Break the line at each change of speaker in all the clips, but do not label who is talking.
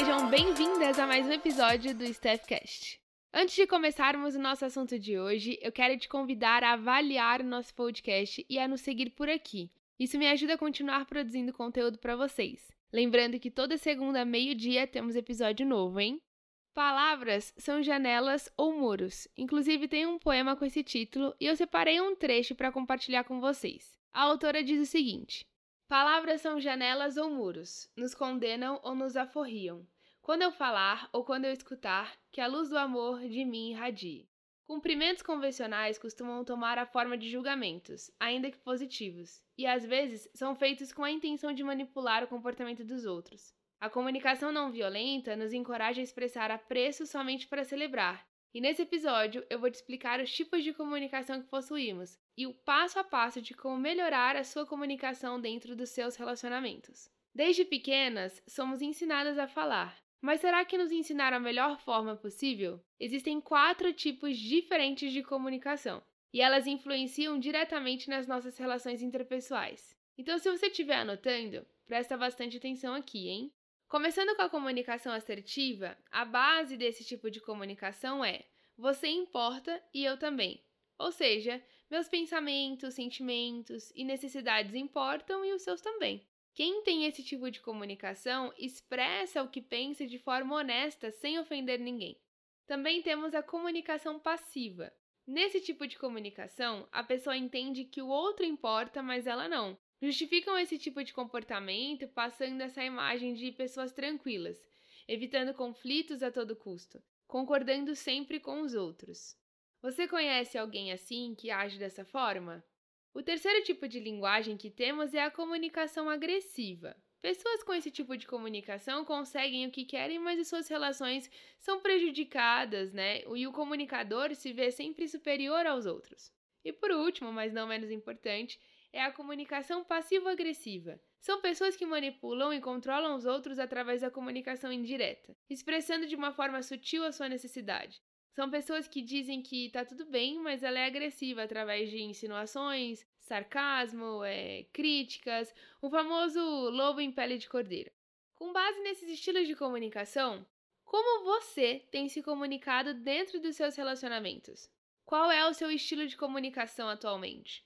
Sejam bem-vindas a mais um episódio do Staffcast. Antes de começarmos o nosso assunto de hoje, eu quero te convidar a avaliar o nosso podcast e a nos seguir por aqui. Isso me ajuda a continuar produzindo conteúdo para vocês. Lembrando que toda segunda, meio-dia, temos episódio novo, hein? Palavras são janelas ou muros. Inclusive, tem um poema com esse título e eu separei um trecho para compartilhar com vocês. A autora diz o seguinte: Palavras são janelas ou muros, nos condenam ou nos aforriam. Quando eu falar ou quando eu escutar, que a luz do amor de mim irradie. Cumprimentos convencionais costumam tomar a forma de julgamentos, ainda que positivos, e às vezes são feitos com a intenção de manipular o comportamento dos outros. A comunicação não violenta nos encoraja a expressar apreço somente para celebrar. E nesse episódio eu vou te explicar os tipos de comunicação que possuímos e o passo a passo de como melhorar a sua comunicação dentro dos seus relacionamentos. Desde pequenas, somos ensinadas a falar, mas será que nos ensinaram a melhor forma possível? Existem quatro tipos diferentes de comunicação e elas influenciam diretamente nas nossas relações interpessoais. Então, se você estiver anotando, presta bastante atenção aqui, hein? Começando com a comunicação assertiva, a base desse tipo de comunicação é: você importa e eu também. Ou seja, meus pensamentos, sentimentos e necessidades importam e os seus também. Quem tem esse tipo de comunicação expressa o que pensa de forma honesta, sem ofender ninguém. Também temos a comunicação passiva. Nesse tipo de comunicação, a pessoa entende que o outro importa, mas ela não. Justificam esse tipo de comportamento passando essa imagem de pessoas tranquilas, evitando conflitos a todo custo, concordando sempre com os outros. Você conhece alguém assim que age dessa forma? O terceiro tipo de linguagem que temos é a comunicação agressiva. Pessoas com esse tipo de comunicação conseguem o que querem, mas as suas relações são prejudicadas, né? E o comunicador se vê sempre superior aos outros. E por último, mas não menos importante, é a comunicação passivo-agressiva. São pessoas que manipulam e controlam os outros através da comunicação indireta, expressando de uma forma sutil a sua necessidade. São pessoas que dizem que tá tudo bem, mas ela é agressiva através de insinuações, sarcasmo, é, críticas, o famoso lobo em pele de cordeiro. Com base nesses estilos de comunicação, como você tem se comunicado dentro dos seus relacionamentos? Qual é o seu estilo de comunicação atualmente?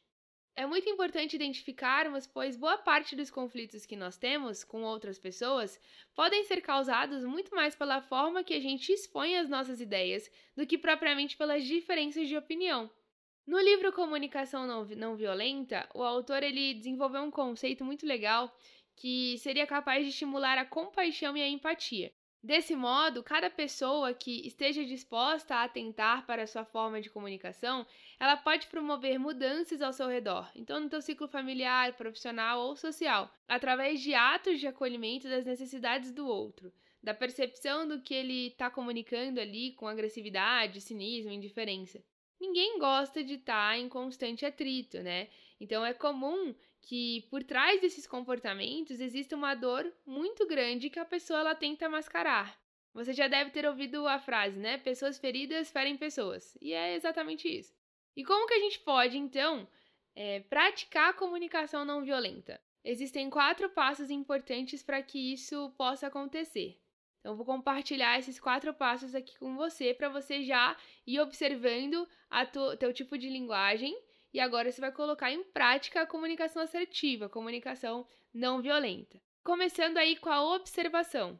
É muito importante identificarmos, pois boa parte dos conflitos que nós temos com outras pessoas podem ser causados muito mais pela forma que a gente expõe as nossas ideias do que propriamente pelas diferenças de opinião. No livro Comunicação Não, Não Violenta, o autor ele desenvolveu um conceito muito legal que seria capaz de estimular a compaixão e a empatia. Desse modo, cada pessoa que esteja disposta a atentar para a sua forma de comunicação, ela pode promover mudanças ao seu redor, então no teu ciclo familiar, profissional ou social, através de atos de acolhimento das necessidades do outro, da percepção do que ele está comunicando ali com agressividade, cinismo, indiferença. Ninguém gosta de estar tá em constante atrito, né? Então é comum que por trás desses comportamentos exista uma dor muito grande que a pessoa ela tenta mascarar. Você já deve ter ouvido a frase, né? Pessoas feridas ferem pessoas. E é exatamente isso. E como que a gente pode, então, é, praticar a comunicação não violenta? Existem quatro passos importantes para que isso possa acontecer. Então, vou compartilhar esses quatro passos aqui com você para você já ir observando tu, teu tipo de linguagem e agora você vai colocar em prática a comunicação assertiva, a comunicação não violenta. Começando aí com a observação.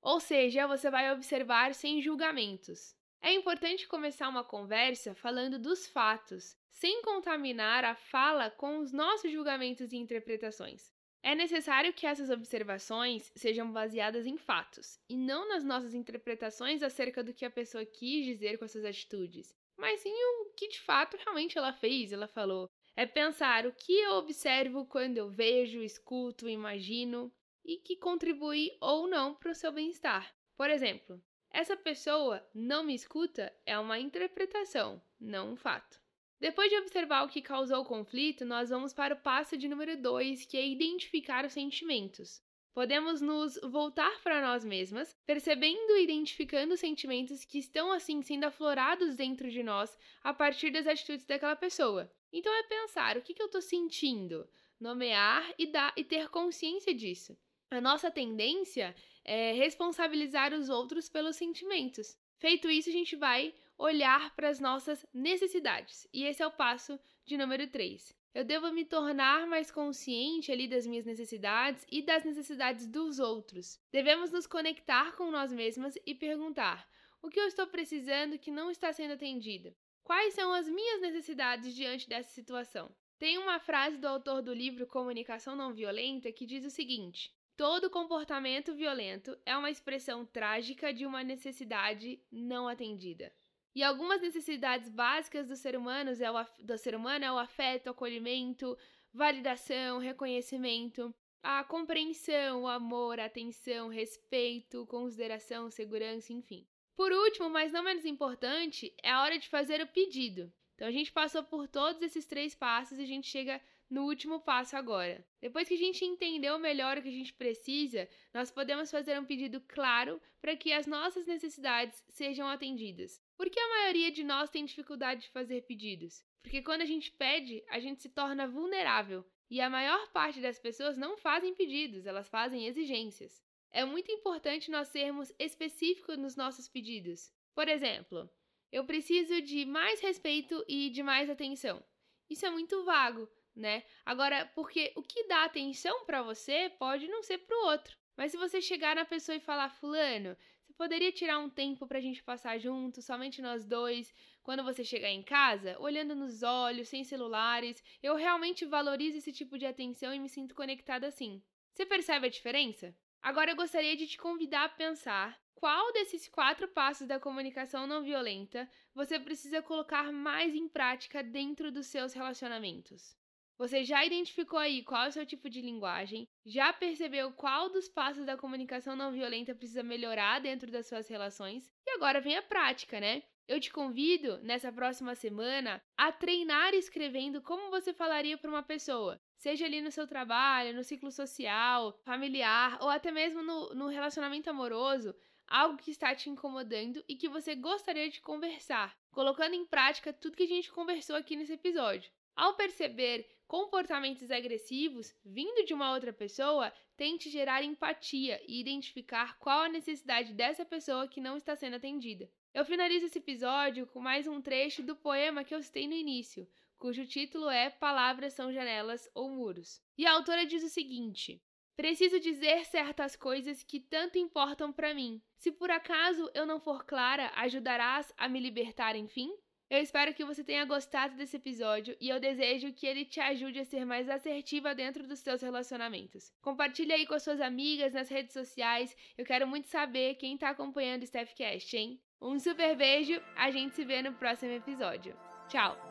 Ou seja, você vai observar sem julgamentos. É importante começar uma conversa falando dos fatos, sem contaminar a fala com os nossos julgamentos e interpretações. É necessário que essas observações sejam baseadas em fatos e não nas nossas interpretações acerca do que a pessoa quis dizer com essas atitudes, mas sim o que de fato realmente ela fez, ela falou. É pensar o que eu observo quando eu vejo, escuto, imagino e que contribui ou não para o seu bem-estar. Por exemplo, essa pessoa não me escuta é uma interpretação, não um fato. Depois de observar o que causou o conflito, nós vamos para o passo de número 2, que é identificar os sentimentos. Podemos nos voltar para nós mesmas, percebendo e identificando os sentimentos que estão assim sendo aflorados dentro de nós a partir das atitudes daquela pessoa. Então é pensar o que, que eu estou sentindo, nomear e, dar, e ter consciência disso. A nossa tendência é responsabilizar os outros pelos sentimentos. Feito isso, a gente vai olhar para as nossas necessidades. E esse é o passo de número 3. Eu devo me tornar mais consciente ali das minhas necessidades e das necessidades dos outros. Devemos nos conectar com nós mesmas e perguntar: o que eu estou precisando que não está sendo atendido? Quais são as minhas necessidades diante dessa situação? Tem uma frase do autor do livro Comunicação Não Violenta que diz o seguinte: Todo comportamento violento é uma expressão trágica de uma necessidade não atendida. E algumas necessidades básicas do ser humano é o, do ser humano é o afeto, acolhimento, validação, reconhecimento, a compreensão, o amor, a atenção, respeito, consideração, segurança, enfim. Por último, mas não menos importante, é a hora de fazer o pedido. Então a gente passou por todos esses três passos e a gente chega no último passo agora. Depois que a gente entendeu melhor o que a gente precisa, nós podemos fazer um pedido claro para que as nossas necessidades sejam atendidas. Por que a maioria de nós tem dificuldade de fazer pedidos? Porque quando a gente pede, a gente se torna vulnerável. E a maior parte das pessoas não fazem pedidos, elas fazem exigências. É muito importante nós sermos específicos nos nossos pedidos. Por exemplo, eu preciso de mais respeito e de mais atenção. Isso é muito vago, né? Agora, porque o que dá atenção para você pode não ser para o outro. Mas se você chegar na pessoa e falar, fulano, você poderia tirar um tempo pra gente passar junto, somente nós dois, quando você chegar em casa, olhando nos olhos, sem celulares. Eu realmente valorizo esse tipo de atenção e me sinto conectada assim. Você percebe a diferença? Agora eu gostaria de te convidar a pensar qual desses quatro passos da comunicação não violenta você precisa colocar mais em prática dentro dos seus relacionamentos. Você já identificou aí qual é o seu tipo de linguagem? Já percebeu qual dos passos da comunicação não violenta precisa melhorar dentro das suas relações? E agora vem a prática, né? Eu te convido, nessa próxima semana, a treinar escrevendo como você falaria para uma pessoa, seja ali no seu trabalho, no ciclo social, familiar ou até mesmo no, no relacionamento amoroso algo que está te incomodando e que você gostaria de conversar, colocando em prática tudo que a gente conversou aqui nesse episódio. Ao perceber comportamentos agressivos vindo de uma outra pessoa, tente gerar empatia e identificar qual a necessidade dessa pessoa que não está sendo atendida. Eu finalizo esse episódio com mais um trecho do poema que eu citei no início, cujo título é Palavras são janelas ou muros. E a autora diz o seguinte: Preciso dizer certas coisas que tanto importam para mim. Se por acaso eu não for clara, ajudarás a me libertar enfim? Eu espero que você tenha gostado desse episódio e eu desejo que ele te ajude a ser mais assertiva dentro dos seus relacionamentos. Compartilhe aí com as suas amigas nas redes sociais. Eu quero muito saber quem está acompanhando o Stephcast, hein? Um super beijo, a gente se vê no próximo episódio. Tchau!